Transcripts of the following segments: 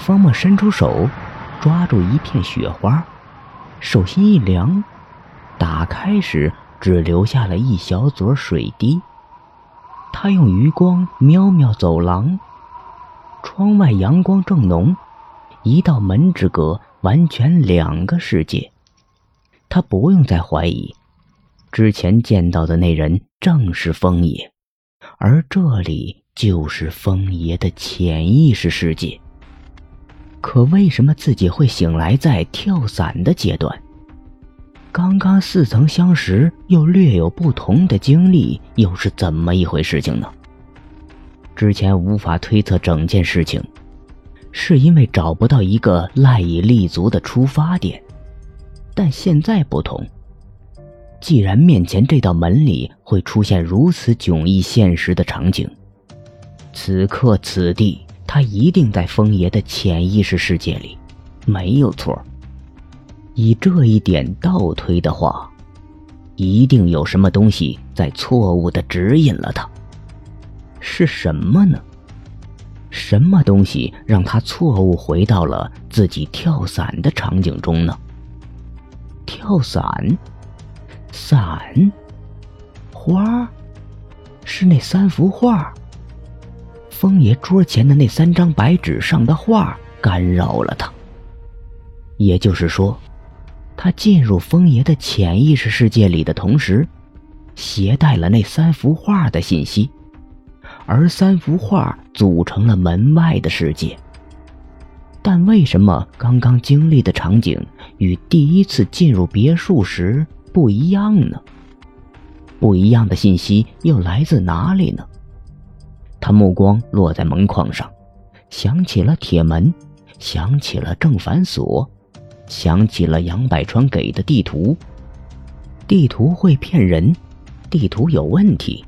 方墨伸出手，抓住一片雪花，手心一凉，打开时只留下了一小撮水滴。他用余光瞄瞄走廊，窗外阳光正浓，一道门之隔，完全两个世界。他不用再怀疑，之前见到的那人正是风爷，而这里就是风爷的潜意识世界。可为什么自己会醒来在跳伞的阶段？刚刚似曾相识又略有不同的经历，又是怎么一回事情呢？之前无法推测整件事情，是因为找不到一个赖以立足的出发点。但现在不同，既然面前这道门里会出现如此迥异现实的场景，此刻此地，他一定在风爷的潜意识世界里，没有错。以这一点倒推的话，一定有什么东西在错误的指引了他。是什么呢？什么东西让他错误回到了自己跳伞的场景中呢？跳伞，伞，花，是那三幅画。风爷桌前的那三张白纸上的画干扰了他。也就是说。他进入风爷的潜意识世界里的同时，携带了那三幅画的信息，而三幅画组成了门外的世界。但为什么刚刚经历的场景与第一次进入别墅时不一样呢？不一样的信息又来自哪里呢？他目光落在门框上，想起了铁门，想起了正反锁。想起了杨百川给的地图，地图会骗人，地图有问题，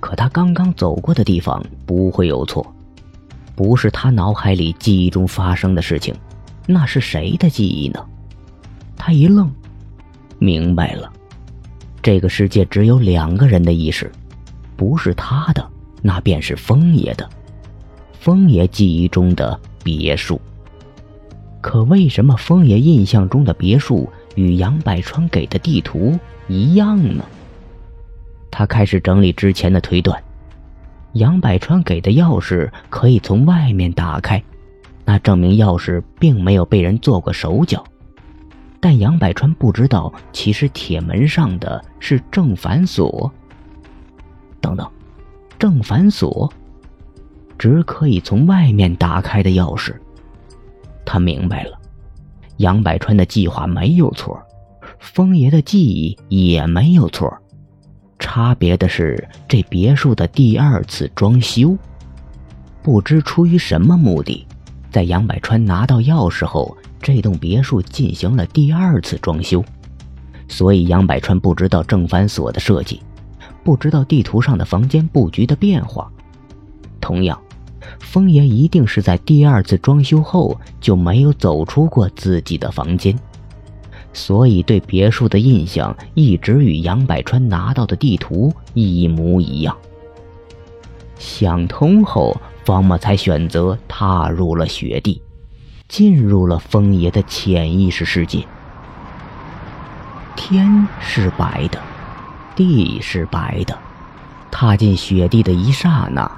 可他刚刚走过的地方不会有错，不是他脑海里记忆中发生的事情，那是谁的记忆呢？他一愣，明白了，这个世界只有两个人的意识，不是他的，那便是风爷的，风爷记忆中的别墅。可为什么风爷印象中的别墅与杨百川给的地图一样呢？他开始整理之前的推断：杨百川给的钥匙可以从外面打开，那证明钥匙并没有被人做过手脚。但杨百川不知道，其实铁门上的是正反锁。正反锁，只可以从外面打开的钥匙。他明白了，杨百川的计划没有错，风爷的记忆也没有错，差别的是这别墅的第二次装修。不知出于什么目的，在杨百川拿到钥匙后，这栋别墅进行了第二次装修，所以杨百川不知道正反锁的设计，不知道地图上的房间布局的变化，同样。风爷一定是在第二次装修后就没有走出过自己的房间，所以对别墅的印象一直与杨百川拿到的地图一模一样。想通后，方墨才选择踏入了雪地，进入了风爷的潜意识世界。天是白的，地是白的，踏进雪地的一刹那。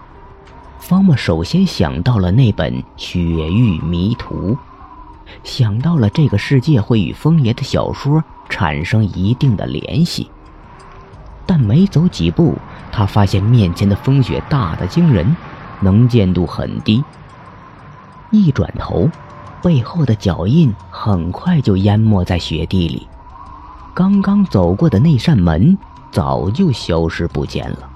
方墨首先想到了那本《雪域迷途》，想到了这个世界会与风爷的小说产生一定的联系。但没走几步，他发现面前的风雪大得惊人，能见度很低。一转头，背后的脚印很快就淹没在雪地里，刚刚走过的那扇门早就消失不见了。